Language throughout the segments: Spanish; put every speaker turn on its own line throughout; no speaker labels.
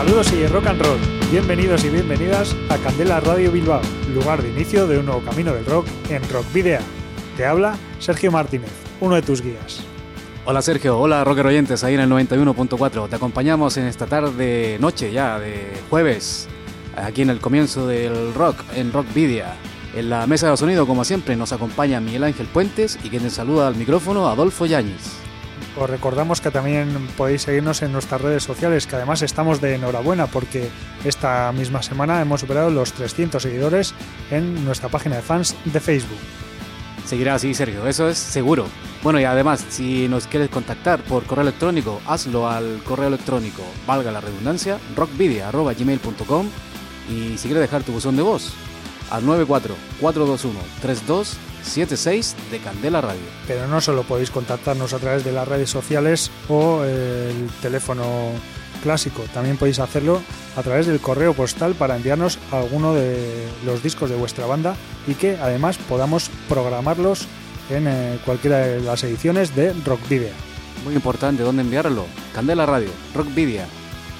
Saludos y rock and roll. Bienvenidos y bienvenidas a Candela Radio Bilbao, lugar de inicio de un nuevo camino del rock en Rock Video. Te habla Sergio Martínez, uno de tus guías.
Hola Sergio, hola rocker oyentes ahí en el 91.4. Te acompañamos en esta tarde, noche ya de jueves, aquí en el comienzo del rock, en Rock Video. En la mesa de sonido, como siempre, nos acompaña Miguel Ángel Puentes y quien te saluda al micrófono, Adolfo Yáñez.
Os recordamos que también podéis seguirnos en nuestras redes sociales, que además estamos de enhorabuena porque esta misma semana hemos superado los 300 seguidores en nuestra página de fans de Facebook.
Seguirá así, Sergio, eso es seguro. Bueno, y además, si nos quieres contactar por correo electrónico, hazlo al correo electrónico, valga la redundancia, rockvidia.gmail.com y si quieres dejar tu buzón de voz, al 94-421-32 76 de Candela Radio.
Pero no solo podéis contactarnos a través de las redes sociales o el teléfono clásico, también podéis hacerlo a través del correo postal para enviarnos alguno de los discos de vuestra banda y que además podamos programarlos en eh, cualquiera de las ediciones de Rock Video.
Muy importante, ¿dónde enviarlo? Candela Radio, Rock Video,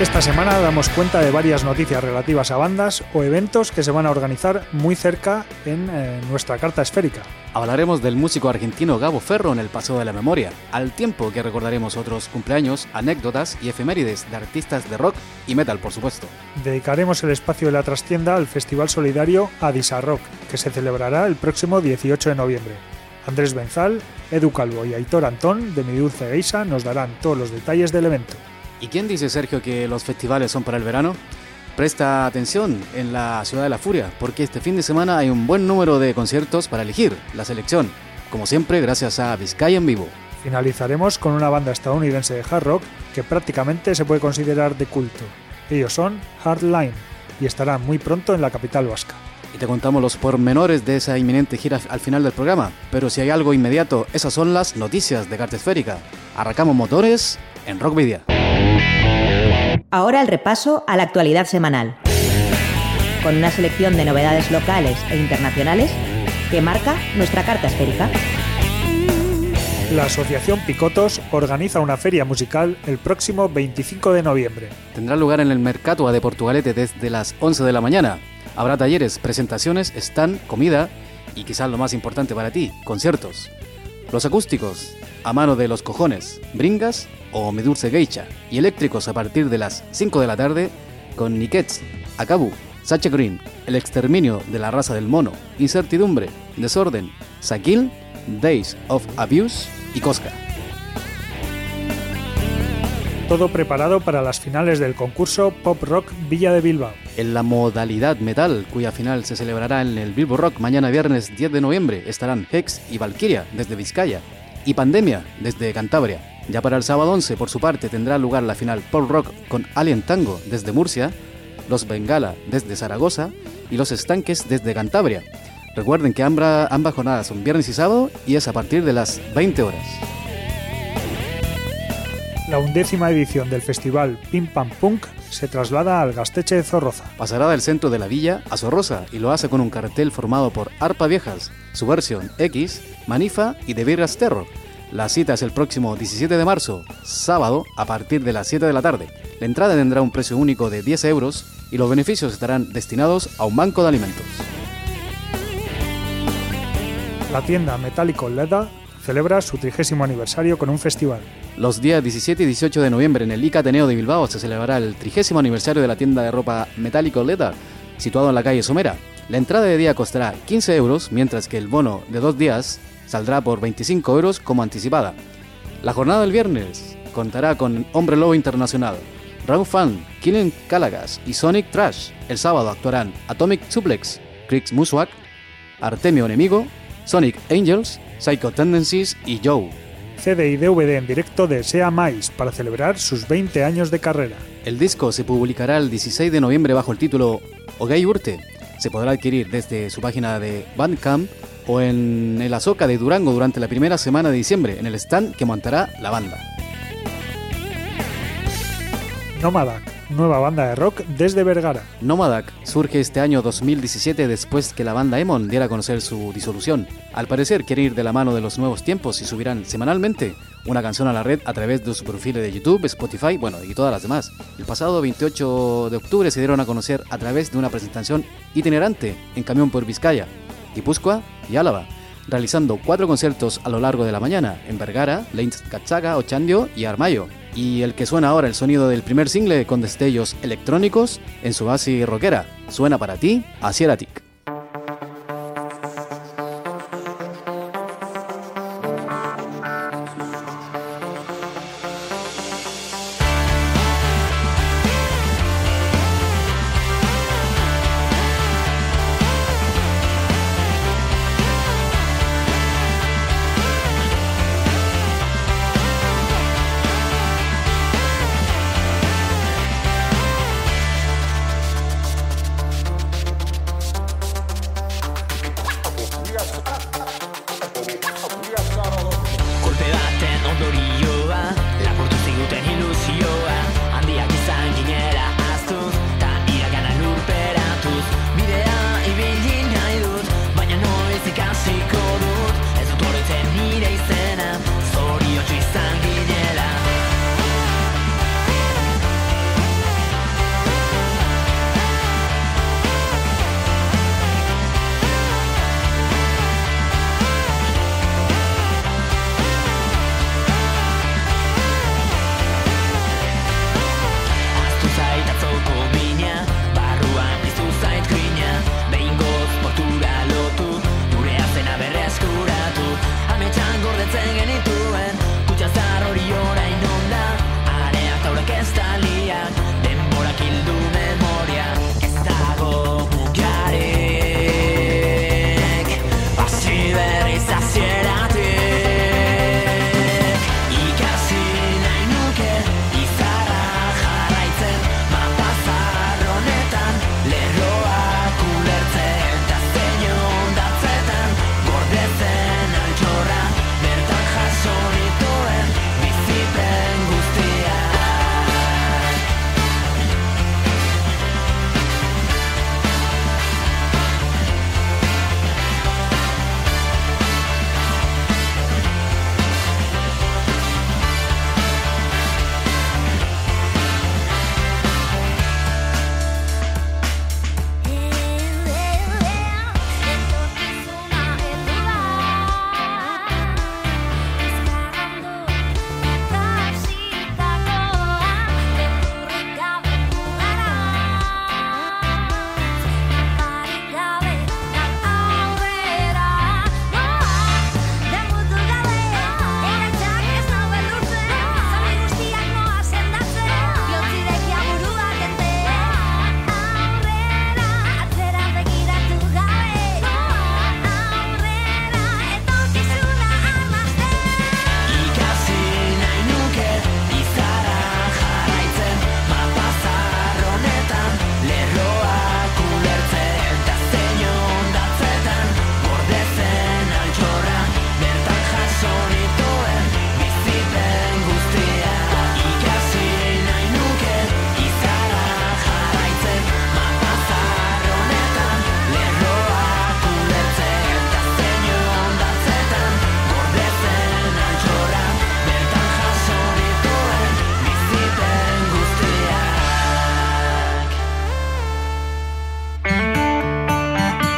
Esta semana damos cuenta de varias noticias relativas a bandas o eventos que se van a organizar muy cerca en eh, nuestra carta esférica.
Hablaremos del músico argentino Gabo Ferro en el Paseo de la Memoria, al tiempo que recordaremos otros cumpleaños, anécdotas y efemérides de artistas de rock y metal, por supuesto.
Dedicaremos el espacio de la trastienda al Festival Solidario Adisa Rock, que se celebrará el próximo 18 de noviembre. Andrés Benzal, Edu Calvo y Aitor Antón de Mi Dulce Geisa nos darán todos los detalles del evento.
¿Y quién dice, Sergio, que los festivales son para el verano? Presta atención en la Ciudad de la Furia, porque este fin de semana hay un buen número de conciertos para elegir la selección, como siempre gracias a Vizcaya en vivo.
Finalizaremos con una banda estadounidense de hard rock que prácticamente se puede considerar de culto. Ellos son Hardline y estarán muy pronto en la capital vasca.
Y te contamos los pormenores de esa inminente gira al final del programa, pero si hay algo inmediato, esas son las noticias de Carta Esférica. Arrancamos motores en Rock Video.
Ahora el repaso a la actualidad semanal, con una selección de novedades locales e internacionales que marca nuestra carta esférica.
La Asociación Picotos organiza una feria musical el próximo 25 de noviembre.
Tendrá lugar en el Mercatua de Portugalete desde las 11 de la mañana. Habrá talleres, presentaciones, stand, comida y quizás lo más importante para ti, conciertos. Los acústicos, a mano de los cojones, bringas o mi dulce geisha, y eléctricos a partir de las 5 de la tarde con Nikets, Akabu, Sacha Green, El exterminio de la raza del mono, Incertidumbre, Desorden, Sakil, Days of Abuse y Cosca.
Todo preparado para las finales del concurso Pop Rock Villa de Bilbao.
En la modalidad metal, cuya final se celebrará en el Bilbo Rock mañana viernes 10 de noviembre, estarán Hex y Valkyria desde Vizcaya y Pandemia desde Cantabria. Ya para el sábado 11, por su parte, tendrá lugar la final Pop Rock con Alien Tango desde Murcia, Los Bengala desde Zaragoza y Los Estanques desde Cantabria. Recuerden que ambas jornadas son viernes y sábado y es a partir de las 20 horas.
La undécima edición del festival Pim Pam Punk se traslada al Gasteche de Zorroza.
Pasará del centro de la villa a Zorroza y lo hace con un cartel formado por Arpa Viejas, su versión X, Manifa y De Virgas Terror. La cita es el próximo 17 de marzo, sábado, a partir de las 7 de la tarde. La entrada tendrá un precio único de 10 euros y los beneficios estarán destinados a un banco de alimentos.
La tienda Metálico Leda celebra su trigésimo aniversario con un festival.
Los días 17 y 18 de noviembre en el ICA Ateneo de Bilbao se celebrará el trigésimo aniversario de la tienda de ropa metálico Leda, situado en la calle Somera. La entrada de día costará 15 euros, mientras que el bono de dos días saldrá por 25 euros como anticipada. La jornada del viernes contará con Hombre Lobo Internacional, Round Fan, Killing Calagas y Sonic Trash. El sábado actuarán Atomic Suplex, Krix Muswak, Artemio Enemigo, Sonic Angels, Psycho Tendencies y Joe.
CD y DVD en directo de Sea Mais para celebrar sus 20 años de carrera.
El disco se publicará el 16 de noviembre bajo el título Ogay Urte. Se podrá adquirir desde su página de Bandcamp o en el Azoka de Durango durante la primera semana de diciembre en el stand que montará la banda.
Nomadac, nueva banda de rock desde Vergara.
Nomadac surge este año 2017 después que la banda Emon diera a conocer su disolución. Al parecer quieren ir de la mano de los nuevos tiempos y subirán semanalmente una canción a la red a través de su perfil de YouTube, Spotify, bueno, y todas las demás. El pasado 28 de octubre se dieron a conocer a través de una presentación itinerante en camión por Vizcaya, Guipúzcoa y Álava, realizando cuatro conciertos a lo largo de la mañana en Vergara, Leins Cachaga, Ochandio y Armayo y el que suena ahora el sonido del primer single con destellos electrónicos en su base rockera. Suena para ti, Asieratic.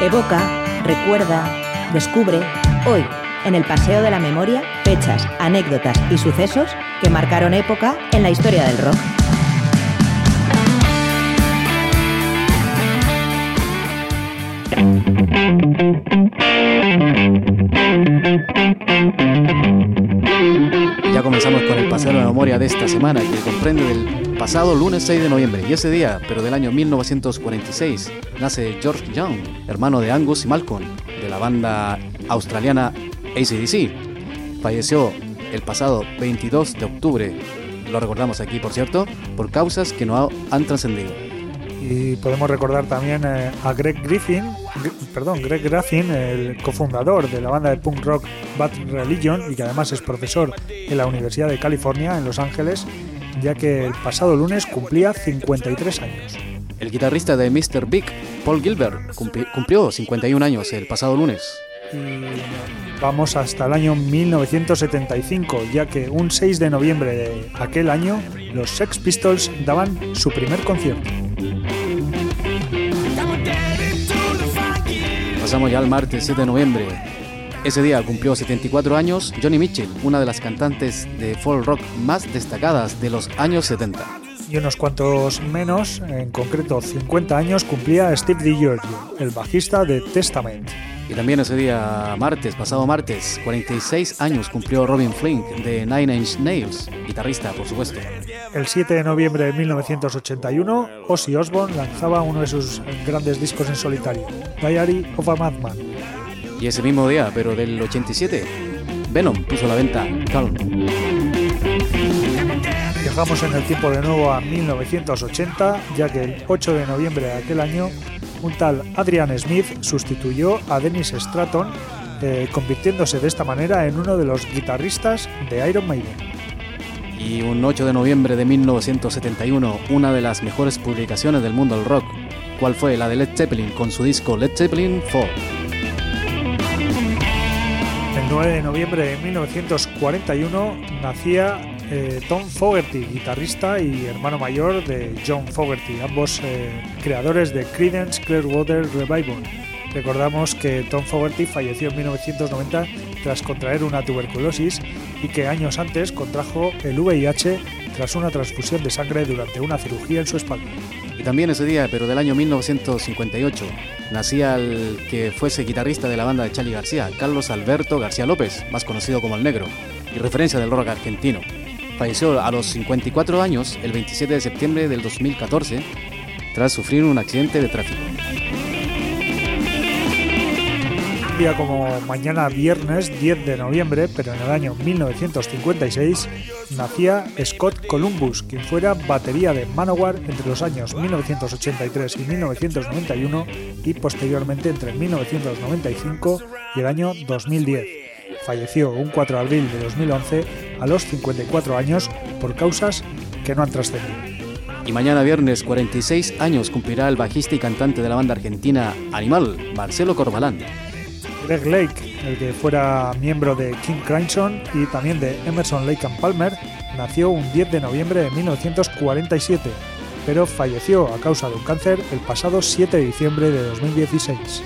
Evoca, recuerda, descubre, hoy en el Paseo de la Memoria fechas, anécdotas y sucesos que marcaron época en la historia del rock.
Ya comenzamos con el paseo de la memoria de esta semana, que comprende del pasado lunes 6 de noviembre. Y ese día, pero del año 1946, nace George Young, hermano de Angus y Malcolm, de la banda australiana ACDC. Falleció el pasado 22 de octubre, lo recordamos aquí por cierto, por causas que no han trascendido.
Y podemos recordar también eh, a Greg Griffin, perdón, Greg Graffin, el cofundador de la banda de punk rock Bad Religion y que además es profesor en la Universidad de California en Los Ángeles, ya que el pasado lunes cumplía 53 años.
El guitarrista de Mr. Big, Paul Gilbert, cumplió 51 años el pasado lunes.
Y vamos hasta el año 1975, ya que un 6 de noviembre de aquel año los Sex Pistols daban su primer concierto.
Pasamos ya al martes 7 de noviembre. Ese día cumplió 74 años Johnny Mitchell, una de las cantantes de folk rock más destacadas de los años 70.
Y unos cuantos menos, en concreto 50 años, cumplía Steve DiGiorgio, el bajista de Testament.
Y también ese día, martes, pasado martes, 46 años cumplió Robin Flink de Nine Inch Nails, guitarrista, por supuesto.
El 7 de noviembre de 1981, Ozzy Osbourne lanzaba uno de sus grandes discos en solitario, Diary of a Madman.
Y ese mismo día, pero del 87, Venom puso a la venta Calm.
Viajamos en el tiempo de nuevo a 1980, ya que el 8 de noviembre de aquel año un tal Adrian Smith sustituyó a Dennis Stratton, eh, convirtiéndose de esta manera en uno de los guitarristas de Iron Maiden.
Y un 8 de noviembre de 1971, una de las mejores publicaciones del mundo del rock, ¿cuál fue? La de Led Zeppelin con su disco Led Zeppelin 4.
El 9 de noviembre de 1941 nacía eh, Tom Fogerty, guitarrista y hermano mayor de John Fogerty, ambos eh, creadores de Creedence Clearwater Revival. Recordamos que Tom Fogerty falleció en 1990 tras contraer una tuberculosis y que años antes contrajo el VIH tras una transfusión de sangre durante una cirugía en su espalda.
Y también ese día, pero del año 1958, nacía el que fuese guitarrista de la banda de Charlie García, Carlos Alberto García López, más conocido como El Negro, y referencia del rock argentino. Falleció a los 54 años el 27 de septiembre del 2014 tras sufrir un accidente de tráfico.
Día como mañana viernes 10 de noviembre, pero en el año 1956, nacía Scott Columbus, quien fuera batería de Manowar entre los años 1983 y 1991 y posteriormente entre 1995 y el año 2010. Falleció un 4 de abril de 2011 a los 54 años por causas que no han trascendido.
Y mañana viernes 46 años cumplirá el bajista y cantante de la banda argentina Animal, Marcelo Corbalán.
Greg Lake, el que fuera miembro de King Crimson y también de Emerson Lake and Palmer, nació un 10 de noviembre de 1947, pero falleció a causa de un cáncer el pasado 7 de diciembre de 2016.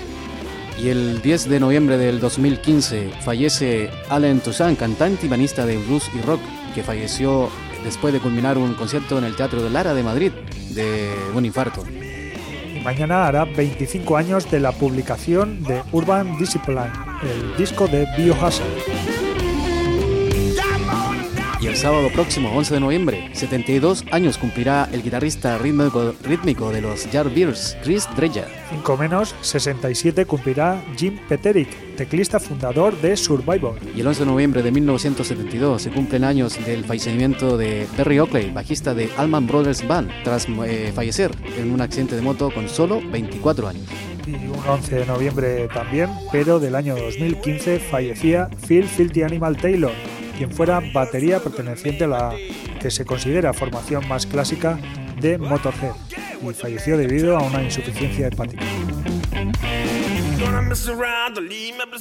Y el 10 de noviembre del 2015 fallece Allen Toussaint, cantante y banista de blues y rock, que falleció después de culminar un concierto en el Teatro de Lara de Madrid de un infarto.
Mañana hará 25 años de la publicación de Urban Discipline, el disco de Biohazard.
Y el sábado próximo, 11 de noviembre, 72 años cumplirá el guitarrista rítmico, rítmico de los Yardbirds, Chris Dreja.
5 menos, 67 cumplirá Jim Peterick, teclista fundador de Survivor.
Y el 11 de noviembre de 1972 se cumplen años del fallecimiento de Perry Oakley, bajista de Allman Brothers Band, tras eh, fallecer en un accidente de moto con solo 24 años.
Y un 11 de noviembre también, pero del año 2015 fallecía Phil Filthy Animal Taylor, quien fuera batería perteneciente a la que se considera formación más clásica de Motorhead y falleció debido a una insuficiencia hepática.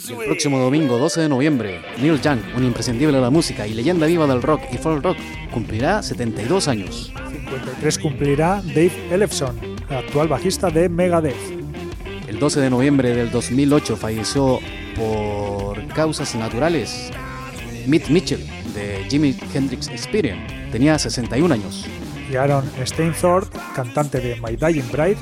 El próximo domingo 12 de noviembre, Neil Young, un imprescindible de la música y leyenda viva del rock y folk rock, cumplirá 72 años.
53 cumplirá Dave Ellefson, actual bajista de Megadeth.
El 12 de noviembre del 2008 falleció por causas naturales. Mitch Mitchell, de Jimi Hendrix Experience, tenía 61 años.
Y Aaron Stainthorpe, cantante de My Dying Bride,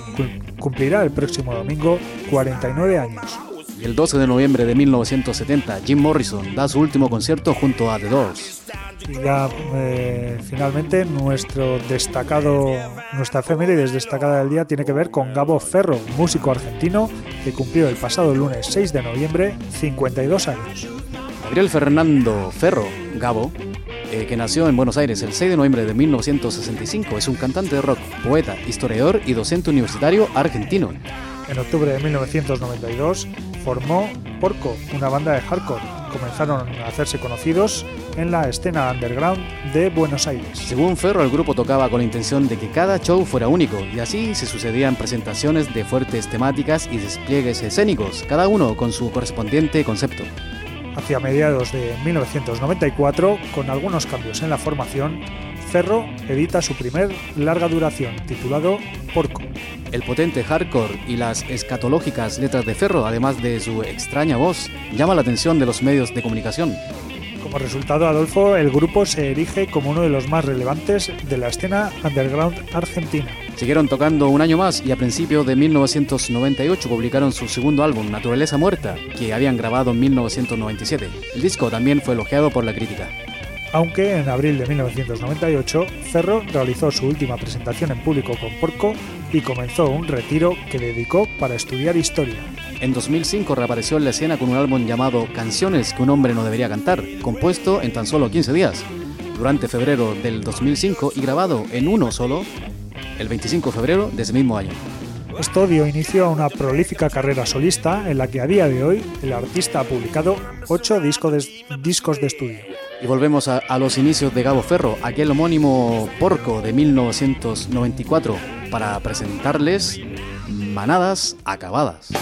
cumplirá el próximo domingo 49 años.
Y el 12 de noviembre de 1970, Jim Morrison da su último concierto junto a The Doors.
Y ya eh, finalmente nuestro destacado, nuestra efemérides destacada del día tiene que ver con Gabo Ferro, músico argentino que cumplió el pasado lunes 6 de noviembre 52 años.
Gabriel Fernando Ferro, Gabo, eh, que nació en Buenos Aires el 6 de noviembre de 1965, es un cantante de rock, poeta, historiador y docente universitario argentino.
En octubre de 1992 formó Porco, una banda de hardcore. Comenzaron a hacerse conocidos en la escena underground de Buenos Aires.
Según Ferro, el grupo tocaba con la intención de que cada show fuera único y así se sucedían presentaciones de fuertes temáticas y despliegues escénicos, cada uno con su correspondiente concepto.
Hacia mediados de 1994, con algunos cambios en la formación, Ferro edita su primer larga duración, titulado Porco.
El potente hardcore y las escatológicas letras de Ferro, además de su extraña voz, llama la atención de los medios de comunicación.
Como resultado, Adolfo, el grupo se erige como uno de los más relevantes de la escena underground argentina.
Siguieron tocando un año más y a principios de 1998 publicaron su segundo álbum, Naturaleza Muerta, que habían grabado en 1997. El disco también fue elogiado por la crítica.
Aunque en abril de 1998, Ferro realizó su última presentación en público con Porco y comenzó un retiro que dedicó para estudiar historia.
En 2005 reapareció en la escena con un álbum llamado Canciones que un hombre no debería cantar, compuesto en tan solo 15 días, durante febrero del 2005 y grabado en uno solo el 25 de febrero de ese mismo año.
Esto dio inicio a una prolífica carrera solista en la que a día de hoy el artista ha publicado 8 discos de, discos de estudio.
Y volvemos a, a, los inicios de Gabo Ferro, aquel homónimo Porco de 1994, para presentarles Manadas Acabadas.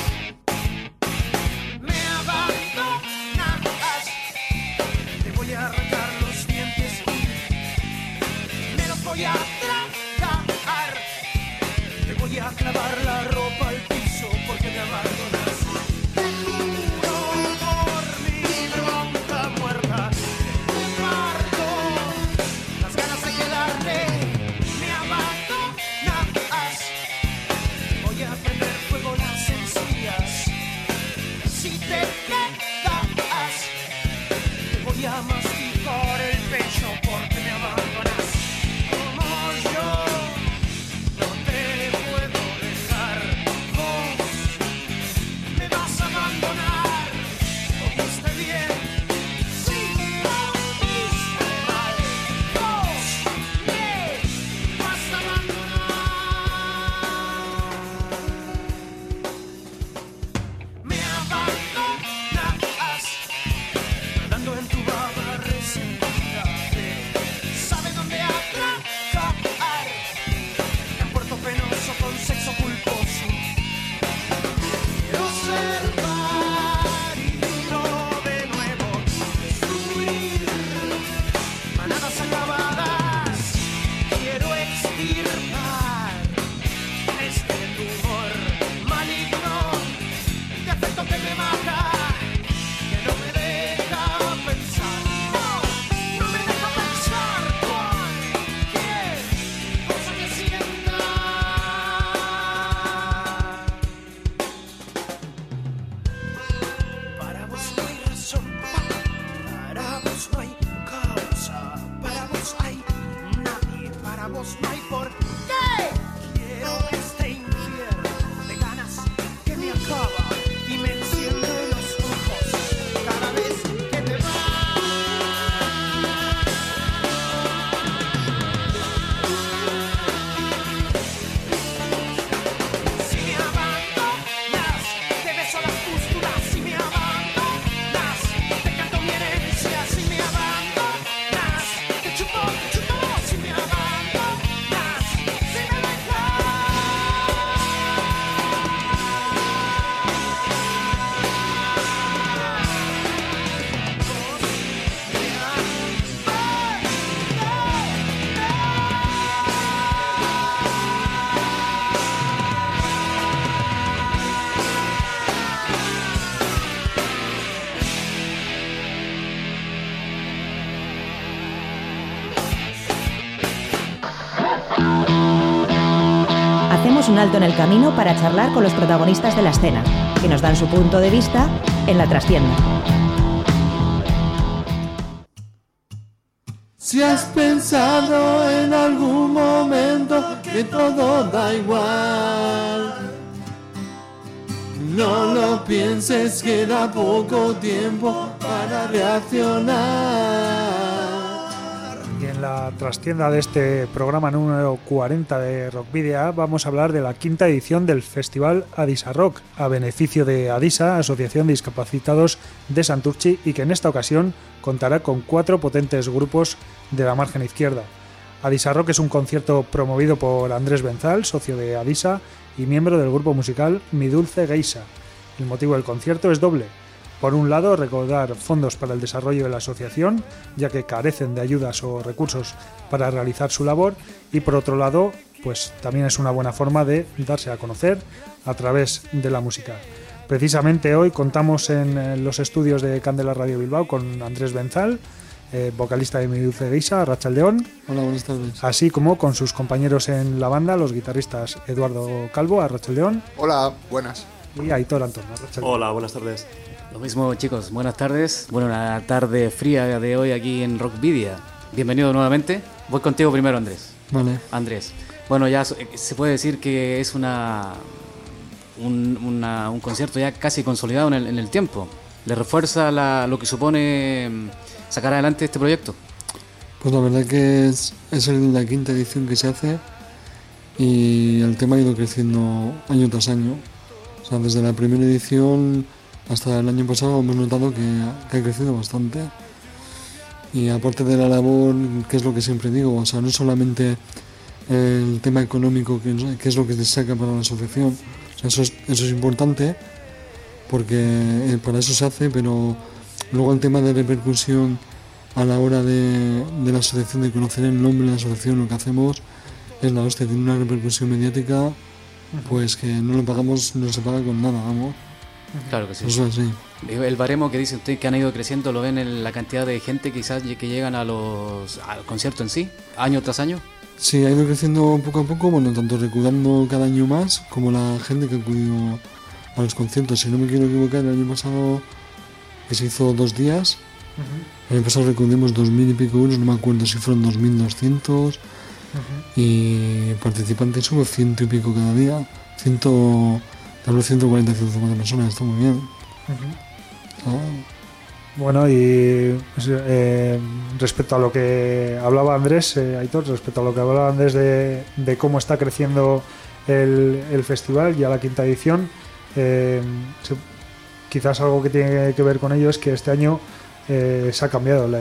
Alto en el camino para charlar con los protagonistas de la escena, que nos dan su punto de vista en la trastienda.
Si has pensado en algún momento que todo da igual, no lo pienses, queda poco tiempo para reaccionar
trastienda de este programa número 40 de Rockvidia vamos a hablar de la quinta edición del Festival Adisa Rock, a beneficio de Adisa, Asociación de Discapacitados de Santurchi, y que en esta ocasión contará con cuatro potentes grupos de la margen izquierda. Adisa Rock es un concierto promovido por Andrés Benzal, socio de Adisa y miembro del grupo musical Mi Dulce Geisa. El motivo del concierto es doble por un lado, recordar fondos para el desarrollo de la asociación, ya que carecen de ayudas o recursos para realizar su labor, y por otro lado, pues también es una buena forma de darse a conocer a través de la música. Precisamente hoy contamos en eh, los estudios de Candela Radio Bilbao con Andrés Benzal, eh, vocalista de Mi Dulce Geisa, Rachel León.
Hola, buenas tardes.
Así como con sus compañeros en la banda, los guitarristas Eduardo Calvo, Rachel León.
Hola, buenas.
Y Aitor Antón.
Hola, buenas tardes.
Lo mismo chicos, buenas tardes. Bueno, una tarde fría de hoy aquí en Rockvidia. Bienvenido nuevamente. Voy contigo primero, Andrés.
Vale.
Andrés. Bueno, ya se puede decir que es una un, concierto ya casi consolidado en el, tiempo. ¿Le refuerza lo que supone mm, sacar adelante este proyecto?
Pues la verdad que es, es la quinta edición que se hace y el tema ha ido creciendo año tras año. O sea, desde la primera edición hasta el año pasado hemos notado que, ha crecido bastante. Y aparte de la labor, que es lo que siempre digo, o sea, no solamente el tema económico, que, es lo que se saca para la asociación, eso, es, eso es importante, porque eh, para eso se hace, pero luego el tema de repercusión a la hora de, la asociación, de conocer el nombre de la asociación, lo que hacemos, es la hostia, tiene una repercusión mediática, pues que no lo pagamos, no se paga con nada, vamos.
Claro que sí. El baremo que dice usted que han ido creciendo, ¿lo ven en la cantidad de gente quizás que llegan a los, al concierto en sí, año tras año?
Sí, ha ido creciendo poco a poco, bueno, tanto recaudando cada año más como la gente que ha acudido a los conciertos. Si no me quiero equivocar, el año pasado que se hizo dos días, el año pasado recaudamos dos mil y pico euros, no me acuerdo si fueron dos mil doscientos y participantes hubo ciento y pico cada día, ciento Hablo 140, 150 personas, está muy bien.
Bueno, y pues, eh, respecto a lo que hablaba Andrés, eh, Aitor, respecto a lo que hablaba Andrés de, cómo está creciendo el, festival, ya la quinta edición, eh, quizás algo que tiene que ver con ello es que este año se ha cambiado la,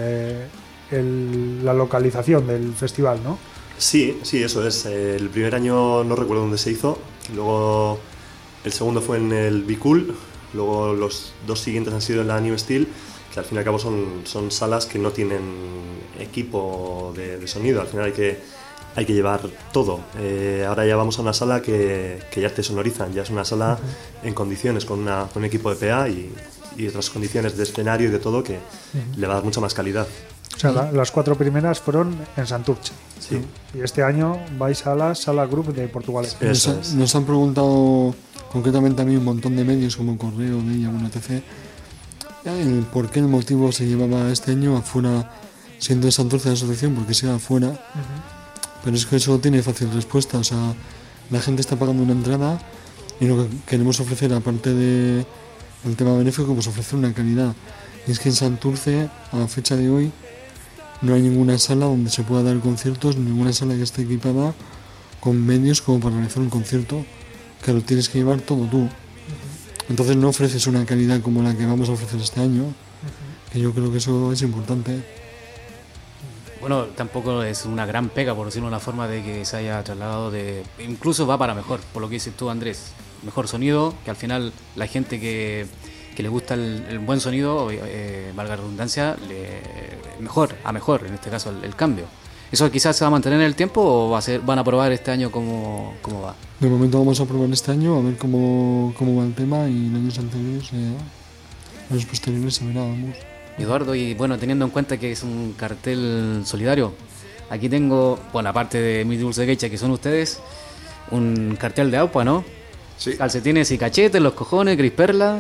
la localización del festival, ¿no?
Sí, sí, eso es. El primer año no recuerdo dónde se hizo, luego el segundo fue en el Bicul, luego los dos siguientes han sido en la New Steel, que al fin y al cabo son, son salas que no tienen equipo de, sonido, al final hay que, hay que llevar todo. Eh, ahora ya vamos a una sala que, que, ya te sonorizan, ya es una sala en condiciones, con, una, con un equipo de PA y, y, otras condiciones de escenario y de todo que le va a dar mucha más calidad.
O sea, las cuatro primeras fueron en Santurce.
Sí.
Y este año vais a la Sala Group de Portugal.
nos han preguntado concretamente a mí un montón de medios como Correo, Media, bueno, etc. El por qué el motivo se llevaba este año afuera, siendo de Santurce la asociación, porque sea afuera. Pero es que eso tiene fácil respuesta, o sea, la gente está pagando una entrada y lo que queremos ofrecer, aparte del el tema benéfico, pues ofrecer una calidad. Y es que en Santurce, a la fecha de hoy, no hay ninguna sala donde se pueda dar conciertos, ninguna sala que esté equipada con medios como para realizar un concierto que lo tienes que llevar todo tú. Entonces no ofreces una calidad como la que vamos a ofrecer este año, que yo creo que eso es importante.
Bueno, tampoco es una gran pega, por decirlo de una forma, de que se haya trasladado de... Incluso va para mejor, por lo que dices tú, Andrés. Mejor sonido, que al final la gente que, que le gusta el, buen sonido, eh, valga la redundancia, le, mejor, a mejor, en este caso, el cambio. ¿Eso quizás se va a mantener en el tiempo o va a ser, van a probar este año cómo, cómo va?
De momento vamos a probar este año, a ver cómo, cómo va el tema y en años anteriores, eh, en los posteriores se verá, vamos.
Eduardo, y bueno, teniendo en cuenta que es un cartel solidario, aquí tengo, bueno, aparte de Mi Dulce Gecha, que son ustedes, un cartel de AUPA, ¿no?
Sí.
Calcetines y cachetes, los cojones, gris perla.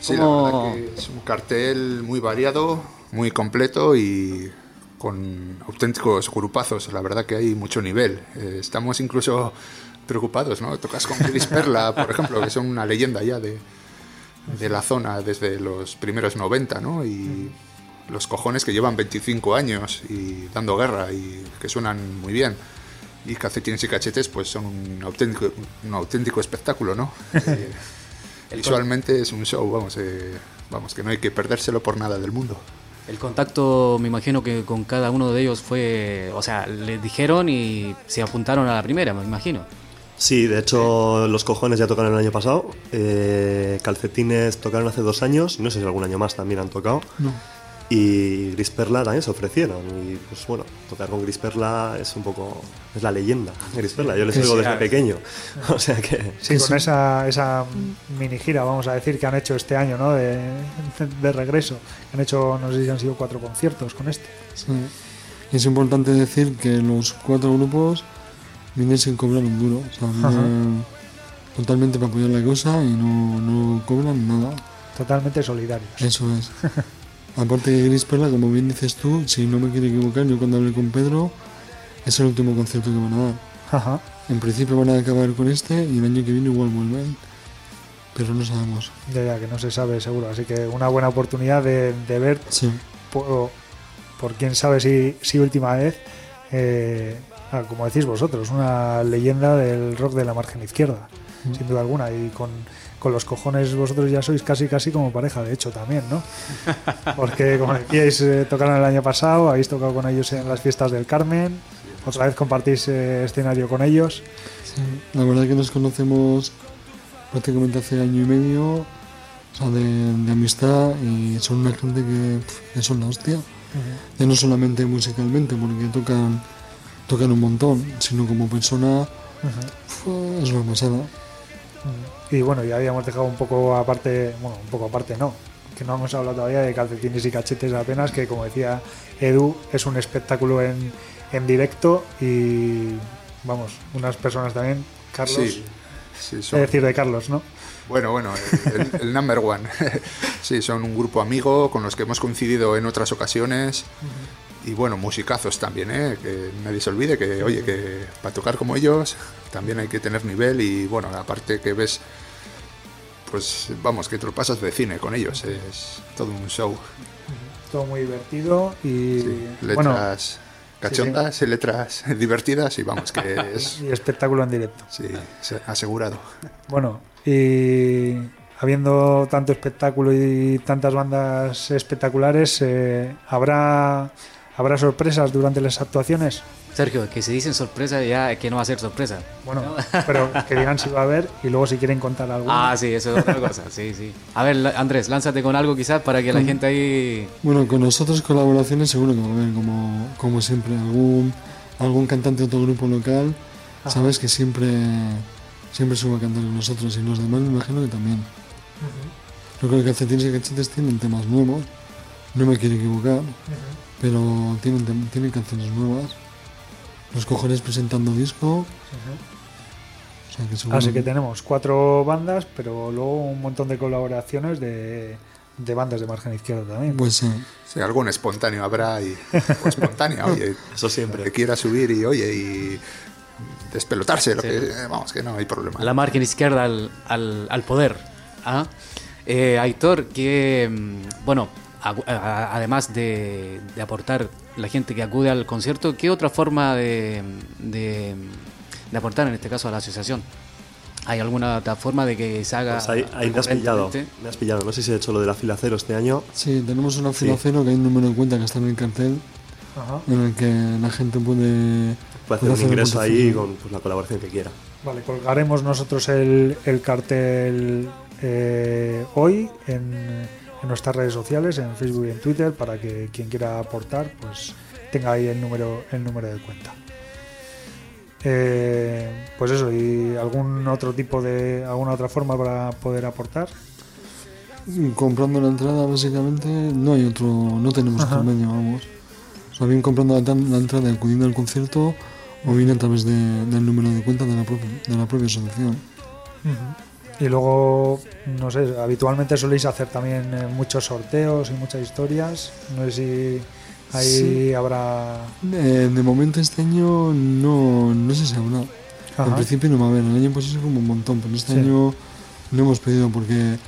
Sí, la verdad que es un cartel muy variado, muy completo y con auténticos grupazos. La verdad que hay mucho nivel. Eh, estamos incluso preocupados, ¿no? Tocas con Gris Perla, por ejemplo, que son una leyenda ya de, de la zona desde los primeros 90, ¿no? Y los cojones que llevan 25 años y dando guerra y que suenan muy bien. Y calcetines y cachetes, pues son un auténtico, un auténtico espectáculo, ¿no? Eh, visualmente es un show, vamos, eh, vamos, que no hay que perdérselo por nada del mundo.
El contacto, me imagino que con cada uno de ellos fue, o sea, les dijeron y se apuntaron a la primera, me imagino.
Sí, de hecho los cojones ya tocaron el año pasado, eh, calcetines tocaron hace dos años, no sé si algún año más también han tocado.
No.
Y Gris Perla también se ofrecieron. Y pues bueno, tocar con Gris Perla es un poco. es la leyenda. Gris Perla, yo les oigo desde
claro.
pequeño. O sea que.
Sí, con esa, esa mini gira, vamos a decir, que han hecho este año, ¿no? De, de regreso. Han hecho, no sé si han sido cuatro conciertos con este.
Sí. Y es importante decir que los cuatro grupos vienen sin cobrar un duro. O sea, vienen totalmente para apoyar la cosa y no, no cobran nada.
Totalmente solidarios.
Eso es. Aparte que Gris Perla, como bien dices tú, si no me quiero equivocar, yo cuando hablé con Pedro, es el último concierto que van a dar.
Ajá.
En principio van a acabar con este y el año que viene igual vuelven. Pero no sabemos.
Ya, ya, que no se sabe seguro. Así que una buena oportunidad de, de ver,
Sí.
por, por quién sabe si, si última vez, eh, ah, como decís vosotros, una leyenda del rock de la margen izquierda, sin duda alguna. Y con, con los cojones vosotros ya sois casi casi como pareja, de hecho, también, ¿no? Porque, como decíais, eh, tocaron el año pasado, habéis tocado con ellos en las fiestas del Carmen, otra vez compartís eh, escenario con ellos.
Sí, La verdad que nos conocemos prácticamente hace año y medio, o sea, de, de amistad y son una gente que, que son la hostia. Ya no solamente musicalmente, porque tocan, tocan un montón, sino como persona es una pasada.
Y bueno, ya habíamos dejado un poco aparte, bueno, un poco aparte no, que no hemos hablado todavía de calcetines y cachetes apenas, que como decía Edu, es un espectáculo en, en directo y vamos, unas personas también, Carlos,
Sí, sí, son-
es decir, de Carlos, ¿no?
Bueno, bueno, el, el- number one. sí, son un grupo amigo con los que hemos coincidido en otras ocasiones. Y bueno, musicazos también, ¿eh? Que nadie se olvide que, oye, que para tocar como ellos también hay que tener nivel y bueno, aparte que ves, pues vamos, que te lo pasas de cine con ellos, es todo un show.
Todo muy divertido y
Sí,
bueno,
letras cachondas y letras divertidas y vamos, que es
y espectáculo en directo.
sí, se- asegurado.
Bueno, y habiendo tanto espectáculo y tantas bandas espectaculares, eh, ¿habrá, ¿habrá sorpresas durante las actuaciones?
Sergio, que si dicen sorpresa ya es que no va a ser sorpresa.
Bueno, pero que digan si va a haber y luego si quieren contar algo.
Ah, sí, eso es otra cosa, sí, sí. A ver, Andrés, lánzate con algo quizás para que la gente ahí...
Bueno, con nosotros colaboraciones seguro que va a haber, como, como siempre, algún, algún cantante de otro grupo local, sabes que siempre, siempre sube a cantar con nosotros y los demás me imagino que también. Yo creo que Calcetines y Cachetes tienen temas nuevos, no me quiero equivocar, pero tienen, tem- tienen canciones nuevas. Los cojones presentando disco. O sea que seguro
Así que tenemos cuatro bandas, pero luego un montón de colaboraciones de, de bandas de margen izquierda también.
Pues sí.
Sí, algún espontáneo habrá y o espontánea, oye,
Eso siempre.
que quiera subir y oye y despelotarse, lo que vamos, que no hay problema.
La margen izquierda al, al, al poder. ¿ah? Eh, Aitor, que, mm, bueno, a- además de, de aportar la gente que acude al concierto, ¿qué otra forma de, de, de aportar, en este caso, a la asociación? ¿Hay alguna otra forma de que se haga
Pues ahí, ahí me has pillado. Me has pillado. No sé si he hecho lo de la fila cero este año.
Sí, tenemos una fila
Sí.
cero que hay un número de cuenta que está en el cartel
Ajá.
en el que la gente puede,
Puede hacer un
hacer
ingreso ahí con pues, la colaboración que quiera.
Vale, colgaremos nosotros el, el cartel eh, hoy en, en nuestras redes sociales, en Facebook y en Twitter, para que quien quiera aportar, pues tenga ahí el número, el número de cuenta. Eh, pues eso, y algún otro tipo de, alguna otra forma para poder aportar.
Y comprando la entrada básicamente no hay otro no tenemos
Ajá.
otro medio vamos o sea bien comprando la, entrada y acudiendo al concierto o bien a través del número de cuenta de la, de la propia asociación.
Y luego, no sé, habitualmente soléis hacer también eh, muchos sorteos y muchas historias. No sé si ahí habrá...
Eh, de momento este año no, no sé si habrá. En principio no va a haber, el año pasado como un montón, pero este año no hemos pedido porque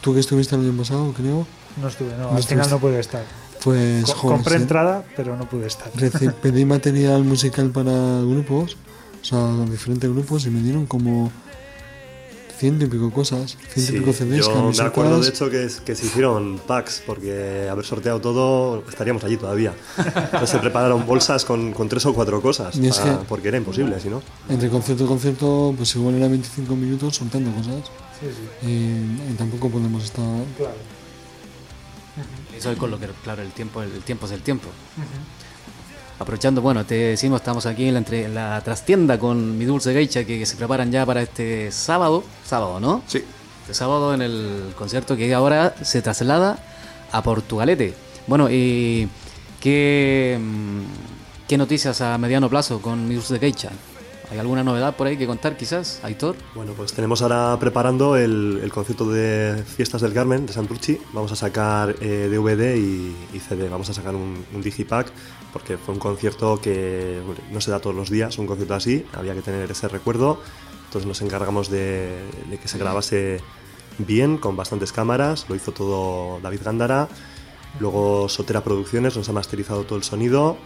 tú que estuviste el año pasado, creo.
No estuve, no, al final no pude estar.
Pues,
compré entrada, pero no pude estar.
Pedí material musical para grupos, o sea, diferentes grupos, y me dieron como ciento y pico cosas, ciento y pico CDs.
Yo me acuerdo de hecho que, que, se hicieron packs, porque haber sorteado todo estaríamos allí todavía. Entonces se prepararon bolsas con, con tres o cuatro cosas, porque era imposible, si no.
Entre concierto y concierto, pues igual era 25 minutos sorteando cosas. Sí, sí. Y, tampoco podemos estar. Claro.
Eso es con lo que, claro, el tiempo, el, tiempo es el tiempo. Aprovechando, bueno, te decimos, estamos aquí en la, entre, la trastienda con mi dulce geisha que, se preparan ya para este sábado, sábado, ¿no?
Sí.
Este sábado en el concierto que ahora se traslada a Portugalete. Bueno, y ¿qué, mm, qué noticias a mediano plazo con mi dulce geisha? ¿Hay alguna novedad por ahí que contar quizás, Aitor?
Bueno, pues tenemos ahora preparando el, el concierto de Fiestas del Carmen de Santurchi. Vamos a sacar eh, DVD y, CD. Vamos a sacar un, un, digipack porque fue un concierto que no se da todos los días, un concierto así. Había que tener ese recuerdo. Entonces nos encargamos de, de que se grabase bien, con bastantes cámaras. Lo hizo todo David Gándara. Luego Sotera Producciones nos ha masterizado todo el sonido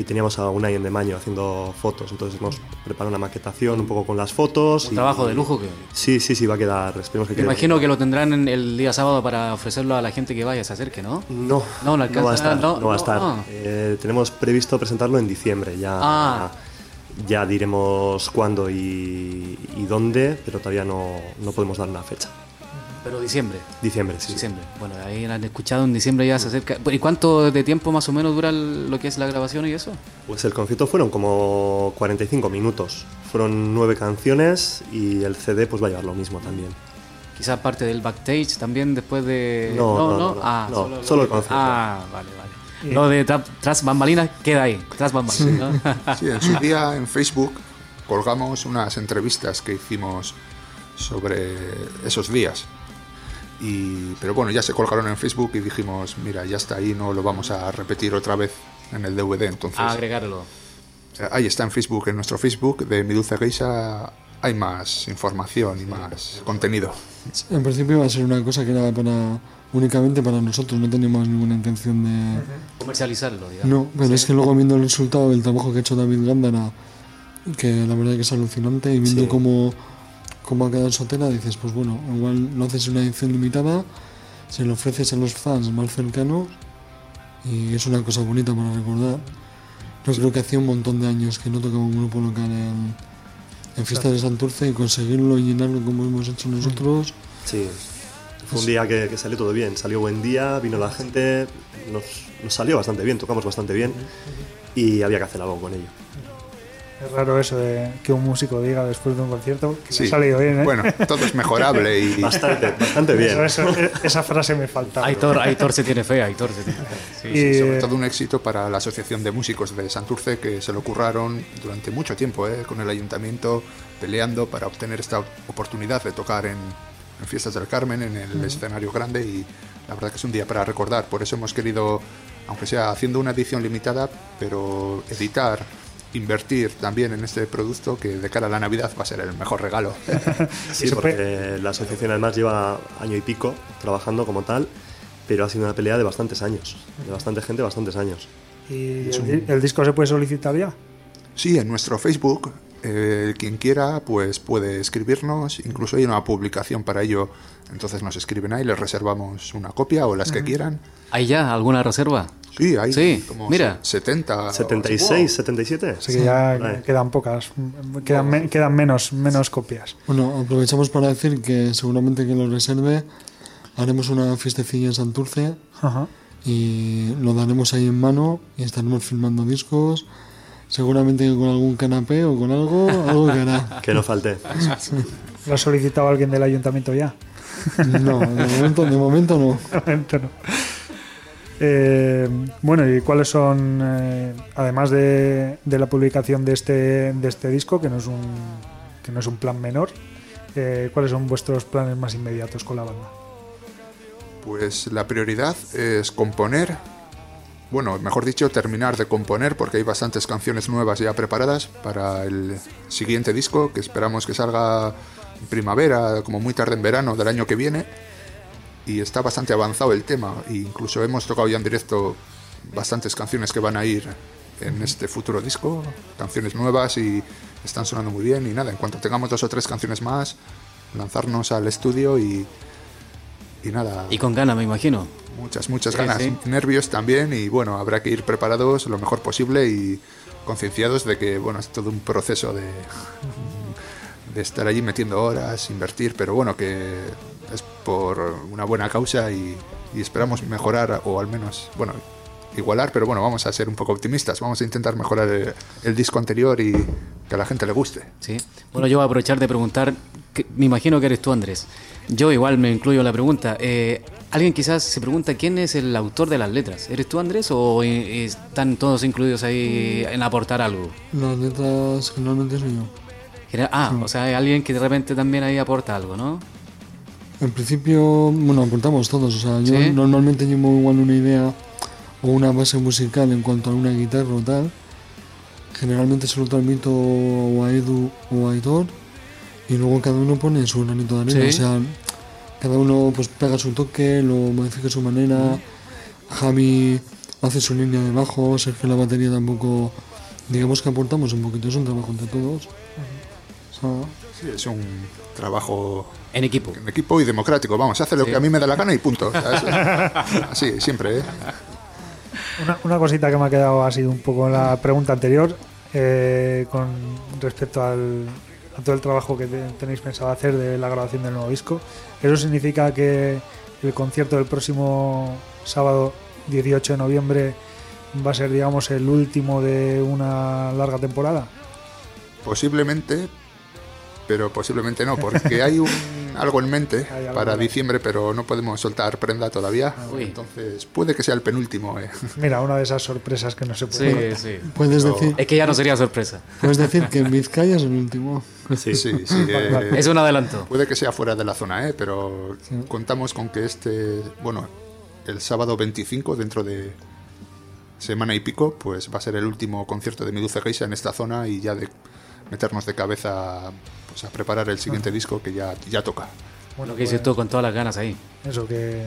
y teníamos a Unai en Demaño haciendo fotos. Entonces hemos preparado una maquetación un poco con las fotos.
Un trabajo de lujo que.
Sí, sí, sí, va a quedar. Esperemos que
Me imagino que lo tendrán el día sábado para ofrecerlo a la gente que vaya, se acerque, ¿no?
No, no, no, va a estar. No, va a estar. Eh, tenemos previsto presentarlo en diciembre, ya. Ah. Ya diremos cuándo y, y dónde, pero todavía no, no podemos dar una fecha.
Pero diciembre.
Diciembre, sí.
Diciembre. Bueno, ahí han escuchado en diciembre ya se acerca. ¿Y cuánto de tiempo más o menos dura lo que es la grabación y eso?
Pues el concierto fueron como 45 minutos. Fueron nueve canciones y el CD pues va a llevar lo mismo también.
Quizá parte del backstage también después de...
No, no, no. ah, solo, el concierto.
Ah, vale, vale. Lo de tras bambalinas queda ahí, tras bambalinas.
Sí. sí, en su día en Facebook colgamos unas entrevistas que hicimos sobre esos días pero bueno, ya se colgaron en Facebook y dijimos, mira, ya está ahí, no lo vamos a repetir otra vez en el DVD. Entonces,
a agregarlo.
Ahí está en Facebook, en nuestro Facebook de Mi Dulce Geisha hay más información y más contenido.
En principio va a ser una cosa que era para únicamente para nosotros, no teníamos ninguna intención de
comercializarlo. Digamos.
No, pero es que luego viendo el resultado del trabajo que ha hecho David Gándara, que la verdad que es alucinante, y viendo cómo como ha quedado en Sotera, dices, pues bueno, igual no haces una edición limitada, se lo ofreces a los fans más cercanos y es una cosa bonita para recordar. Yo creo que hacía un montón de años que no tocaba un grupo local en, en Fiestas de Santurce y conseguirlo y llenarlo como hemos hecho nosotros.
Sí, fue un día que, salió todo bien, salió buen día, vino la gente, nos, nos salió bastante bien, tocamos bastante bien y había que hacer algo con ello.
Es raro eso de que un músico diga después de un concierto que se ha salido bien. ¿eh?
Bueno, todo es mejorable y.
Bastante, bastante bien.
esa frase me falta.
Aitor, Aitor se tiene fe, Aitor se tiene
fe. y, sobre todo un éxito para la Asociación de Músicos de Santurce que se lo curraron durante mucho tiempo ¿eh? con el ayuntamiento peleando para obtener esta oportunidad de tocar en, Fiestas del Carmen, en el escenario grande y la verdad que es un día para recordar. Por eso hemos querido, aunque sea haciendo una edición limitada, pero editar invertir también en este producto que de cara a la Navidad va a ser el mejor regalo.
sí, porque la asociación además lleva año y pico trabajando como tal, pero ha sido una pelea de bastantes años, de bastante gente, bastantes años.
¿Y el, disco se puede solicitar ya?
Sí, en nuestro Facebook. Eh, quien quiera, pues puede escribirnos. Incluso hay una publicación para ello. Entonces nos escriben ahí, les reservamos una copia o las que quieran.
¿Hay ya alguna reserva?
Sí, hay
sí, como mira.
70.
76, 77.
Así que ya quedan pocas, quedan, quedan menos, menos copias.
Bueno, aprovechamos para decir que seguramente que lo reserve haremos una fiestecilla en Santurce y lo daremos ahí en mano y estaremos filmando discos. Seguramente con algún canapé o con algo, algo que hará.
que no falte.
¿Lo ha solicitado alguien del ayuntamiento ya?
No, de momento, de momento no.
De momento no. Eh, bueno, ¿y cuáles son, eh, además de, de, la publicación de este, de este disco, que no es un, que no es un plan menor, eh, cuáles son vuestros planes más inmediatos con la banda?
Pues la prioridad es componer, bueno, mejor dicho, terminar de componer, porque hay bastantes canciones nuevas ya preparadas para el siguiente disco, que esperamos que salga en primavera, como muy tarde en verano del año que viene y está bastante avanzado el tema. E incluso hemos tocado ya en directo bastantes canciones que van a ir en este futuro disco, canciones nuevas y están sonando muy bien. Y nada, en cuanto tengamos dos o tres canciones más, lanzarnos al estudio y, y nada.
Y con ganas, me imagino.
Muchas, muchas ganas. Nervios también y bueno, habrá que ir preparados lo mejor posible y concienciados de que bueno, es todo un proceso de, de estar allí metiendo horas, invertir, pero bueno, que es por una buena causa y, esperamos mejorar o al menos, bueno, igualar, pero bueno, vamos a ser un poco optimistas, vamos a intentar mejorar el, disco anterior y que a la gente le guste.
Sí, bueno, yo voy a aprovechar de preguntar, me imagino que eres tú Andrés, yo igual me incluyo en la pregunta, eh, alguien quizás se pregunta quién es el autor de las letras, ¿eres tú Andrés o están todos incluidos ahí en aportar algo?
Las letras generalmente soy yo.
Ah, o sea, hay alguien que de repente también ahí aporta algo, ¿no?
En principio, bueno, aportamos todos. O sea, yo normalmente llevo igual una idea o una base musical en cuanto a una guitarra o tal. Generalmente se lo transmito o a Edu o a Aitor y luego cada uno pone su granito de arena. O sea, cada uno pues pega su toque, lo modifica a su manera. Javi hace su línea de bajo, Sergio la batería tampoco. Digamos que aportamos un poquito, es un trabajo entre todos.
sí, es un trabajo
en equipo.
En equipo y democrático. Vamos, hace lo que a mí me da la gana y punto. Así, siempre. ¿eh?
Una, cosita que me ha quedado ha sido un poco en la pregunta anterior eh, con respecto al, a todo el trabajo que tenéis pensado hacer de la grabación del nuevo disco. ¿Eso significa que el concierto del próximo sábado 18 de noviembre va a ser, digamos, el último de una larga temporada?
Posiblemente, pero posiblemente no, porque hay un, algo en mente para diciembre, pero no podemos soltar prenda todavía. Ah, entonces puede que sea el penúltimo. Eh.
Mira, una de esas sorpresas que no se puede.
Sí, sí. Puedes decir. Es que ya no sería sorpresa.
Puedes decir que en Vizcaya es el último.
Sí, sí. sí
eh, es un adelanto.
Puede que sea fuera de la zona, ¿eh? pero contamos con que este, bueno, el sábado 25, dentro de semana y pico, pues va a ser el último concierto de Medusa Geisha en esta zona y ya de meternos de cabeza pues, a preparar el siguiente disco que ya, ya toca.
Bueno, que pues, con todas las ganas ahí.
Eso, que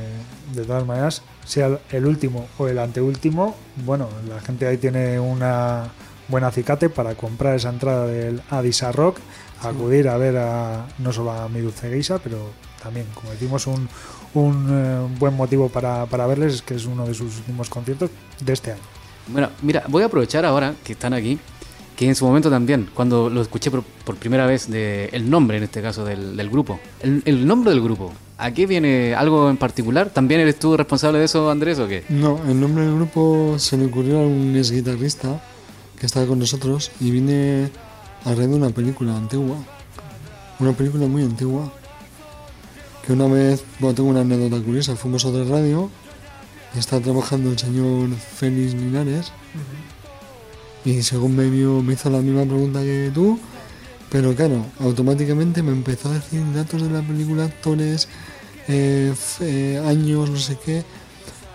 de todas maneras, sea el último o el anteúltimo, bueno, la gente ahí tiene una buena acicate para comprar esa entrada del Adisa Rock, acudir a ver a, no solo a mi dulce geisha, pero también, como decimos, un, un eh, buen motivo para, para verles es que es uno de sus últimos conciertos de este año.
Bueno, mira, voy a aprovechar ahora que están aquí que en su momento también, cuando lo escuché por, primera vez, de, el nombre en este caso del, del grupo, el, nombre del grupo, ¿a qué viene algo en particular? ¿También eres tú responsable de eso, Andrés, o qué?
No, el nombre del grupo se le ocurrió a un ex guitarrista que estaba con nosotros y viene a raíz de una película antigua, una película muy antigua, que una vez, bueno, tengo una anécdota curiosa, fuimos a otra radio y estaba trabajando el señor Félix Linares. Y según me vio, me hizo la misma pregunta que tú, pero claro, automáticamente me empezó a decir datos de la película, actores, eh, eh, años, no sé qué,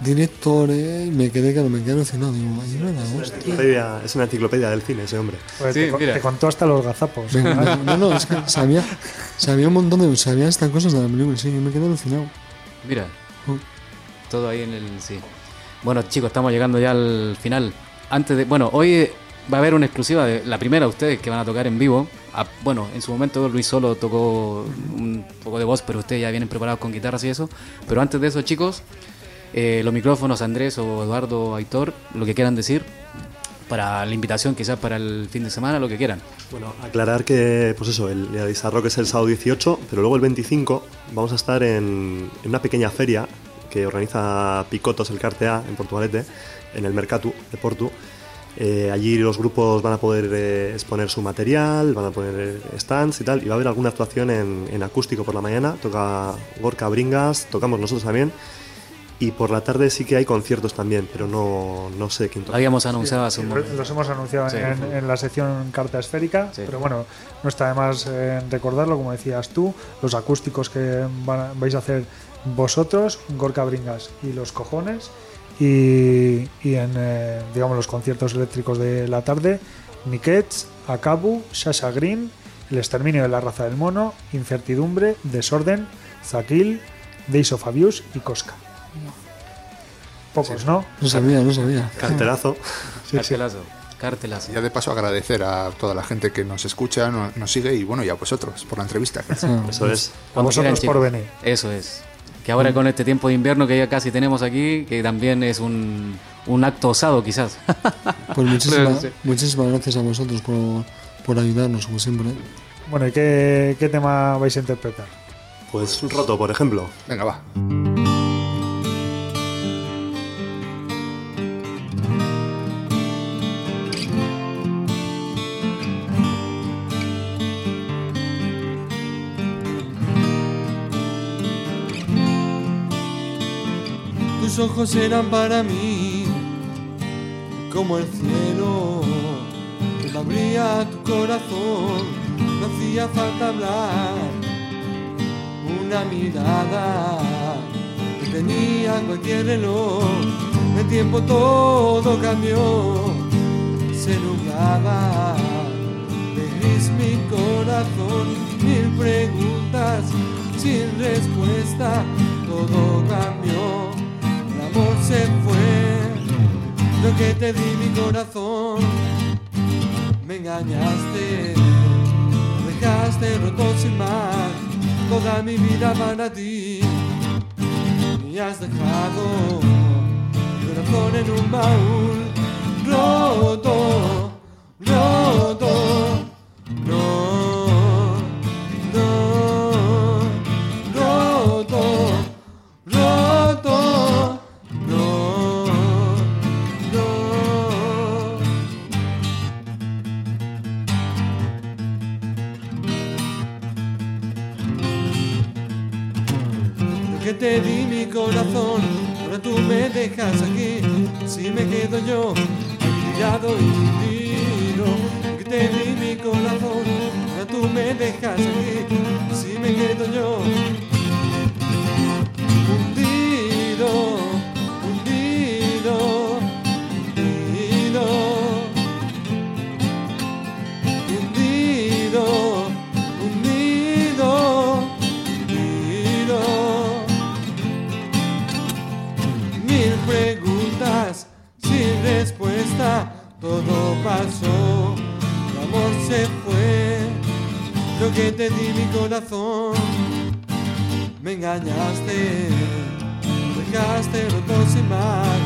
directores, me quedé, claro, me quedé alucinado. Digo,
ay, no es, es una enciclopedia del cine ese hombre.
Pues te, te, contó hasta los gazapos.
no, no, es que sabía, sabía un montón de, sabía estas cosas de la película, sí, me quedé alucinado.
Mira, uh. todo ahí en el, sí. Bueno chicos, estamos llegando ya al final antes de. Bueno, hoy va a haber una exclusiva de la primera de ustedes que van a tocar en vivo. Ah, bueno, en su momento Luis solo tocó un poco de voz, pero ustedes ya vienen preparados con guitarras y eso. Pero antes de eso, chicos, eh, los micrófonos, Andrés o Eduardo Aitor, lo que quieran decir para la invitación, quizás para el fin de semana, lo que quieran.
Bueno, aclarar que, pues eso, el día de es el sábado 18, pero luego el 25 vamos a estar en, en una pequeña feria que organiza Picotos el Cartea en Portugalete en el Mercatu de Porto. Eh, allí los grupos van a poder eh, exponer su material, van a poner stands y tal, y va a haber alguna actuación en, acústico por la mañana. Toca Gorka Bringas, tocamos nosotros también. Y por la tarde sí que hay conciertos también, pero no, no sé quién
Lo habíamos anunciado hace un momento.
Los hemos anunciado
Sí.
en, en la sección carta esférica,
Sí.
pero bueno, no está de más eh, recordarlo, como decías tú, los acústicos que van a- vais a hacer vosotros, Gorka Bringas y los cojones, y, y en eh, digamos los conciertos eléctricos de la tarde, Nikets, Akabu, Sasha Green, El exterminio de la raza del mono, Incertidumbre, Desorden, Zakil, Days of Abuse y Cosca. Pocos, ¿no?
No sabía, no sabía.
Cartelazo.
Cartelazo. Cartelazo.
Ya de paso agradecer a toda la gente que nos escucha, no- nos sigue y bueno, y a vosotros por la entrevista.
Eso es.
Cuando
vosotros
quieran,
por venir.
Eso es. Que ahora con este tiempo de invierno que ya casi tenemos aquí, que también es un, un acto osado quizás.
Pues muchísimas,
Sí.
muchísimas gracias a vosotros por, por ayudarnos, como siempre.
Bueno, ¿y qué, qué tema vais a interpretar?
Pues roto, por ejemplo.
Venga, va.
Ojos eran para mí como el cielo que abría tu corazón. No hacía falta hablar, una mirada que tenía cualquier reloj. El tiempo todo cambió, se nublaba de gris mi corazón. Mil preguntas sin respuesta, todo cambió. Amor se fue, lo que te di mi corazón. Me engañaste, me dejaste roto sin más, toda mi vida para ti. Y has dejado mi corazón en un baúl roto, roto. No, que te di mi corazón, ahora tú me dejas aquí. Si me quedo yo, tirado y tiro. Que te di mi corazón, ahora tú me dejas aquí. Si me quedo yo, todo pasó, el amor se fue, lo que te di mi corazón, me engañaste, dejaste roto sin mar,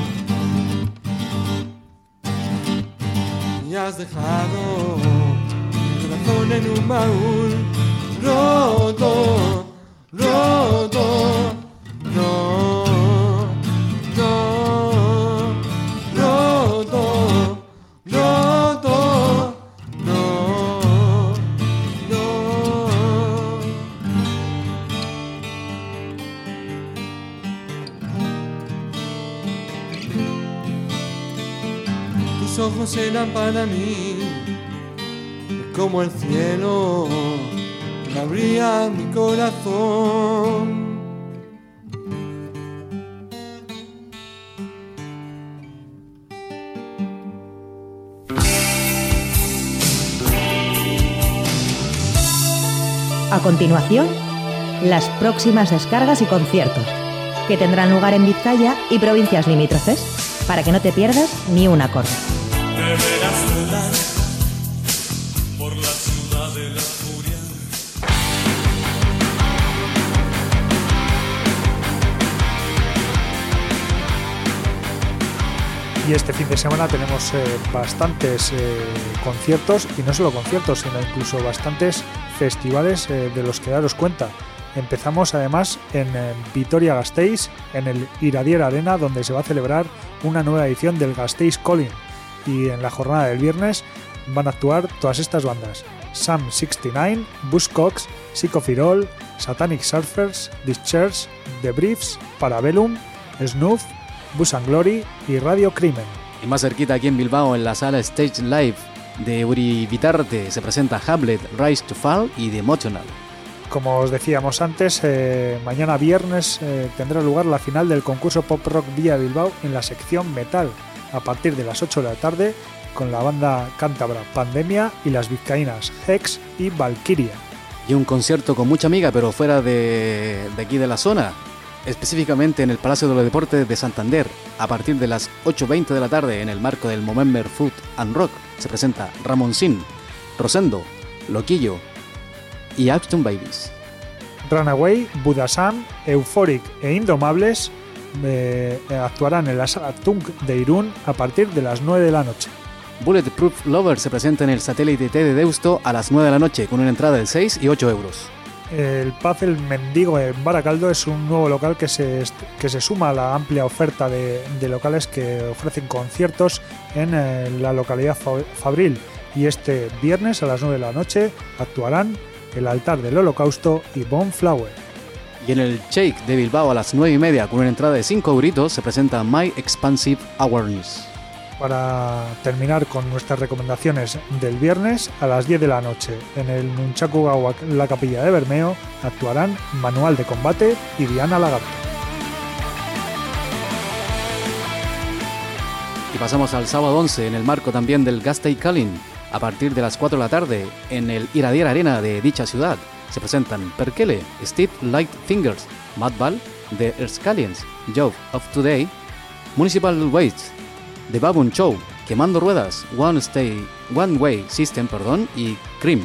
y has dejado mi corazón en un baúl roto, roto, ojos para mí como el cielo que abría mi corazón.
A continuación, las próximas descargas y conciertos, que tendrán lugar en Vizcaya y provincias limítrofes, para que no te pierdas ni un acorde.
Y este fin de semana tenemos eh, bastantes eh, conciertos, y no solo conciertos, sino incluso bastantes festivales eh, de los que daros cuenta. Empezamos además en Vitoria-Gasteiz, en el Iradier Arena, donde se va a celebrar una nueva edición del Gasteiz Calling. Y en la jornada del viernes van a actuar todas estas bandas: Sam 69, Buzzcocks, Psycho Firol, Satanic Surfers, Discharge, The Briefs, Parabellum Snuff, Bus and Glory y Radio Crimen.
Y más cerquita aquí en Bilbao, en la sala Stage Live de Uri Vitarte, se presenta Hamlet, Rise to Fall y The Emotional.
Como os decíamos antes, eh, mañana viernes eh, tendrá lugar la final del concurso Pop Rock Vía Bilbao en la sección Metal, a partir de las 8 de la tarde, con la banda cántabra Pandemia y las vizcaínas Hex y Valkyria.
Y un concierto con mucha amiga, pero fuera de, de aquí de la zona, específicamente en el Palacio de los Deportes de Santander, a partir de las 8.20 de la tarde, en el marco del Movember Food and Rock, se presenta Ramoncín, Rosendo, Loquillo y Axton Babies.
Runaway, Budasam, Euphoric e Indomables eh, actuarán en la sala Tunk de Irún a partir de las 9 de la noche.
Bulletproof Lover se presenta en el satélite T de Deusto a las 9 de la noche con una entrada de 6 y 8 euros.
El Paz El Mendigo en Baracaldo es un nuevo local que se, que se suma a la amplia oferta de, de locales que ofrecen conciertos en eh, la localidad fa- Fabril y este viernes a las 9 de la noche actuarán el altar del holocausto y Bonflower.
Y en el Shake de Bilbao a las 9 y media con una entrada de 5 euritos se presenta My Expansive Awareness.
Para terminar con nuestras recomendaciones del viernes a las 10 de la noche en el Nunchaku Gawa, la capilla de Bermeo, actuarán Manual de Combate y Diana Lagarto.
Y pasamos al sábado 11 en el marco también del Gastei Kalin. A partir de las 4 de la tarde en el Iradier Arena de dicha ciudad se presentan Perkele, Steve Light Fingers, Madball, The Erskalians, Job of Today, Municipal Waste, The Baboon Show, Quemando Ruedas, One, Stay, One Way System perdón, y Cream.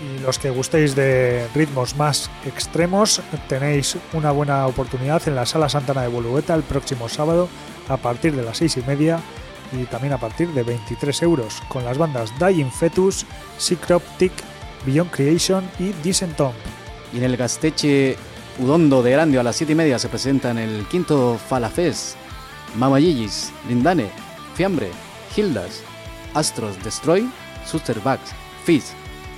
Y los que gustéis de ritmos más extremos, tenéis una buena oportunidad en la Sala Santana de Bolueta el próximo sábado a partir de las 6 y media y también a partir de 23 euros con las bandas Dying Fetus, Secroptic, Beyond Creation y Decent.
Y en el Gasteche Udondo de Erandio a las 7 y media se presentan el quinto Falafest, Mama Gigis, Lindane, Fiambre, Hildas, Astros Destroy, Suster Bugs, Fizz,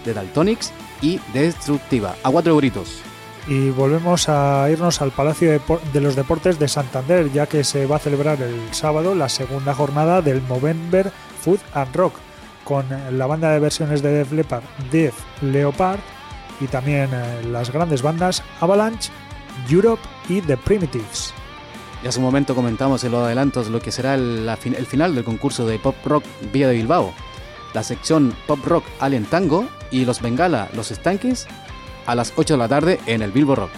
The Daltonics y Destructiva, a 4 euritos.
Y volvemos a irnos al Palacio de los Deportes de Santander, ya que se va a celebrar el sábado la segunda jornada del Movember Food and Rock, con la banda de versiones de Def Leppard, Def Leopard, y también eh, las grandes bandas Avalanche, Europe y The Primitives.
Y hace un momento comentamos en los adelantos lo que será el, la el final del concurso de Pop Rock Villa de Bilbao. La sección Pop Rock Alien Tango y los Bengala, los Stankies, a las 8 de la tarde en el Bilbo Rock.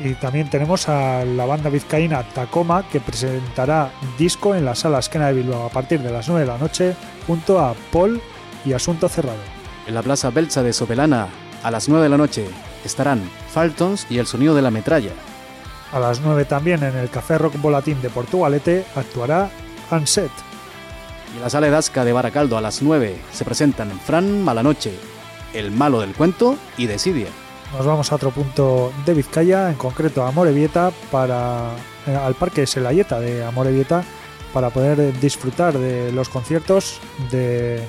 Y también tenemos a la banda vizcaína Tacoma, que presentará disco en la sala Esquena de Bilbao a partir de las 9 de la noche, junto a Paul y Asunto Cerrado.
En la Plaza Belza de Sopelana, a las 9 de la noche, estarán Faltons y el sonido de la metralla.
A las 9 también en el Café Rock Volatín de Portugalete actuará Unset.
Y en la sala Edasca de Baracaldo, a las 9, se presentan Fran Malanoche, El Malo del Cuento y Desidia.
Nos vamos a otro punto de Vizcaya, en concreto a Amorebieta, para, eh, al Parque Selayeta de Amorebieta, para poder disfrutar de los conciertos de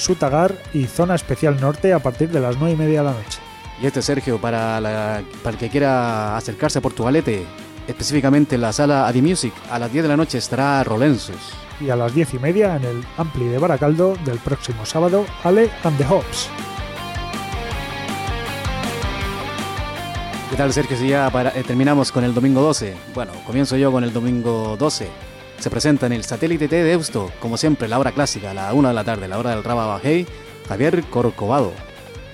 Sutagar y Zona Especial Norte a partir de las 9 y media de la noche.
Y este Sergio, para, la- para el que quiera acercarse a Portugalete, específicamente en la sala Adi Music, a las 10 de la noche estará Rolensus.
Y a las 10 y media en el Ampli de Baracaldo del próximo sábado, Ale and the Hops.
¿Qué tal Sergio? Si ya para- eh, terminamos con el domingo 12. Bueno, comienzo yo con el domingo 12. Se presenta en el satélite T de Deusto, como siempre, la hora clásica, a la 1 de la tarde, la hora del Raba Bajei, Javier Corcovado.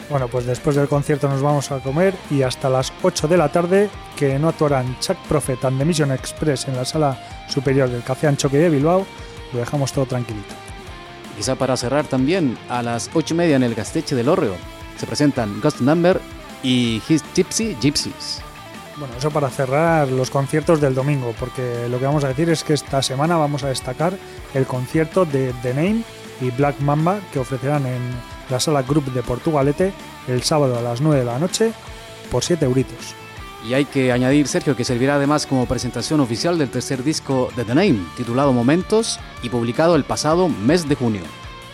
Bueno, pues después del concierto nos vamos a comer y hasta las 8 de la tarde, que no actuarán Chuck Prophet and the Mission Express en la sala superior del Café Anchoque de Bilbao, lo dejamos todo tranquilito.
Quizá para cerrar también, a las 8 y media en el Gasteche del Orreo, se presentan Ghost Number y His Gypsy Gypsies.
Bueno, eso para cerrar los conciertos del domingo, porque lo que vamos a decir es que esta semana vamos a destacar el concierto de The Name y Black Mamba que ofrecerán en la sala Group de Portugalete el sábado a las 9 de la noche por 7 euritos.
Y hay que añadir, Sergio, que servirá además como presentación oficial del tercer disco de The Name, titulado Momentos y publicado el pasado mes de junio.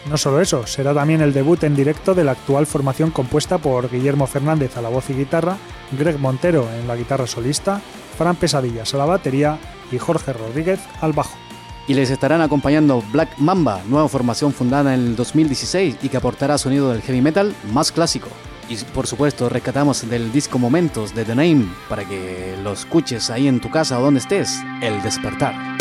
No solo eso, será también el debut en directo de la actual formación compuesta por Guillermo Fernández a la voz y guitarra, Greg Montero en la guitarra solista, Fran Pesadillas a la batería y Jorge Rodríguez al bajo.
Y les estarán acompañando Black Mamba, nueva formación fundada en el 2016 y que aportará sonido del heavy metal más clásico. Y por supuesto rescatamos del disco Momentos de The Name para que lo escuches ahí en tu casa o donde estés, El Despertar.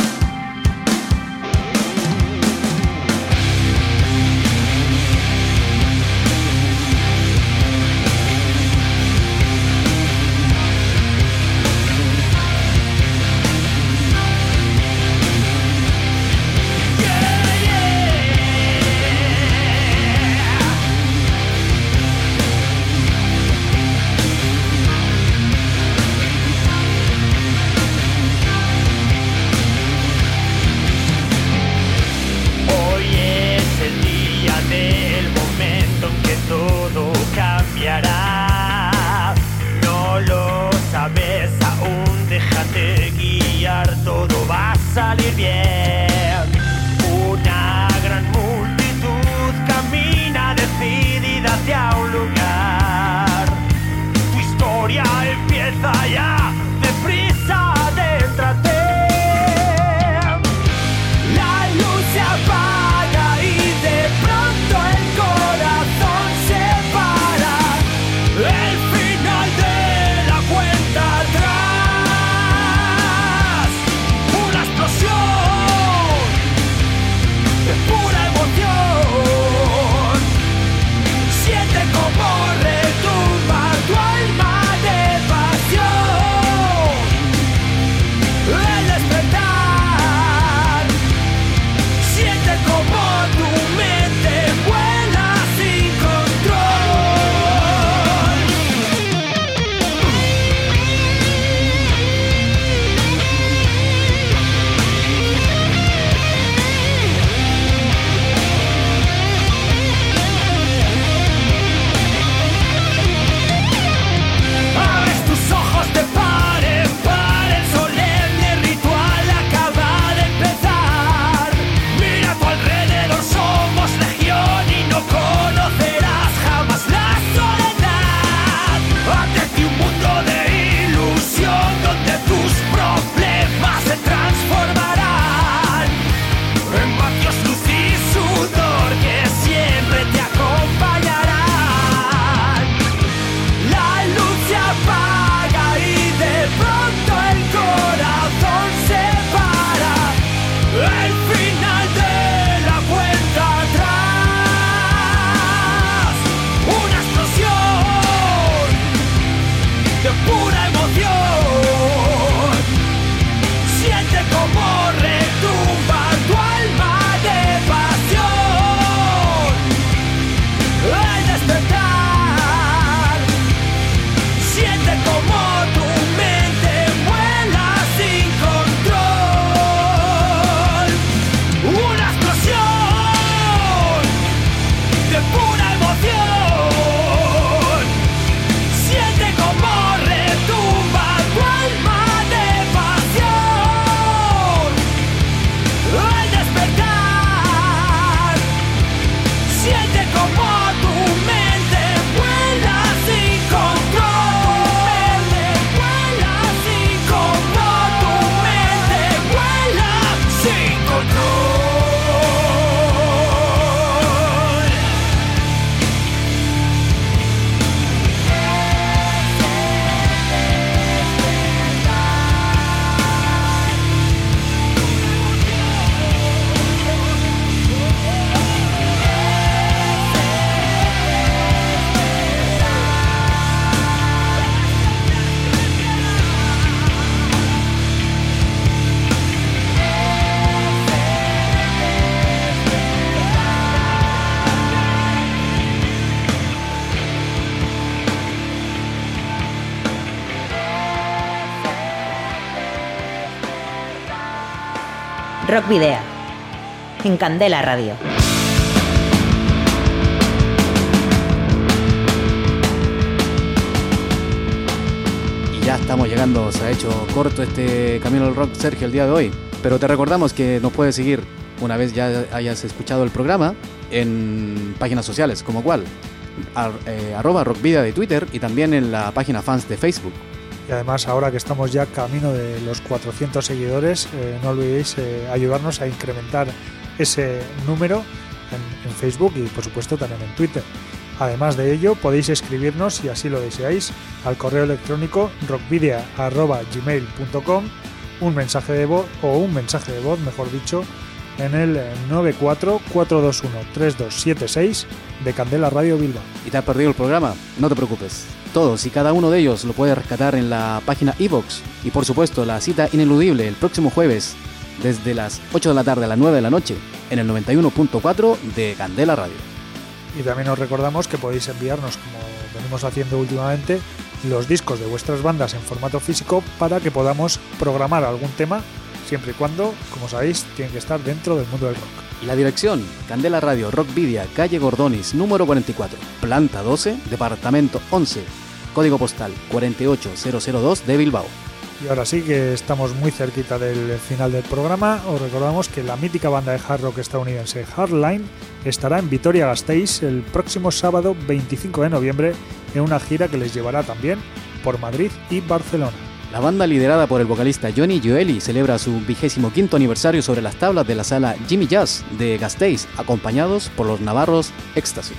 Rock Video. En Candela Radio.
Y ya estamos llegando, se ha hecho corto este Camino al Rock, Sergio, el día de hoy. Pero te recordamos que nos puedes seguir una vez ya hayas escuchado el programa en páginas sociales, como cuál.
eh, arroba rockvidia de Twitter y también en la página fans de Facebook.
Además ahora que estamos ya camino de los 400 seguidores, eh, no olvidéis eh, ayudarnos a incrementar ese número en, Facebook y por supuesto también en Twitter. Además de ello, podéis escribirnos, si así lo deseáis, al correo electrónico rockvidia.gmail.com un mensaje de voz o un mensaje de voz, mejor dicho, en el 944213276 de Candela Radio Bilbao.
¿Y te has perdido el programa? No te preocupes. Todos y cada uno de ellos lo puedes rescatar en la página iVox y por supuesto la cita ineludible el próximo jueves desde las 8 de la tarde a las 9 de la noche en el 91.4 de Candela Radio.
Y también os recordamos que podéis enviarnos, como venimos haciendo últimamente, los discos de vuestras bandas en formato físico para que podamos programar algún tema, siempre y cuando, como sabéis, tienen que estar dentro del mundo del rock.
La dirección, Candela Radio Rockvidia, calle Gordonis, número 44, planta 12, departamento 11, código postal 48002 de Bilbao.
Y ahora sí que estamos muy cerquita del final del programa. Os recordamos que la mítica banda de hard rock estadounidense Hardline estará en Vitoria-Gasteiz el próximo sábado 25 de noviembre en una gira que les llevará también por Madrid y Barcelona.
La banda liderada por el vocalista Johnny Joeli celebra su vigésimo quinto aniversario sobre las tablas de la sala Jimmy Jazz de Gasteiz, acompañados por los navarros Ecstasy.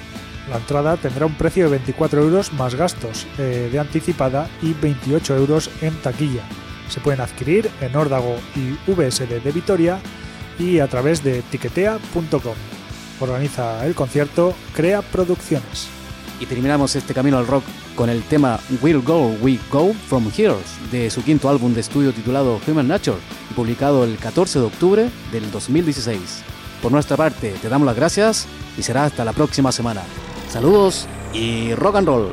La entrada tendrá un precio de 24 euros más gastos eh, de anticipada y 28 euros en taquilla. Se pueden adquirir en Órdago y VSD de Vitoria y a través de tiquetea.com. Organiza el concierto Crea Producciones.
Y terminamos este camino al rock con el tema Will Go, We Go From Here de su quinto álbum de estudio titulado Human Nature, publicado el 14 de octubre del 2016. Por nuestra parte, te damos las gracias y será hasta la próxima semana. Saludos y rock and roll.